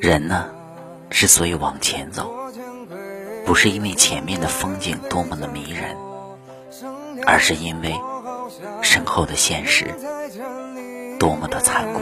人呢，之所以往前走，不是因为前面的风景多么的迷人，而是因为身后的现实多么的残酷。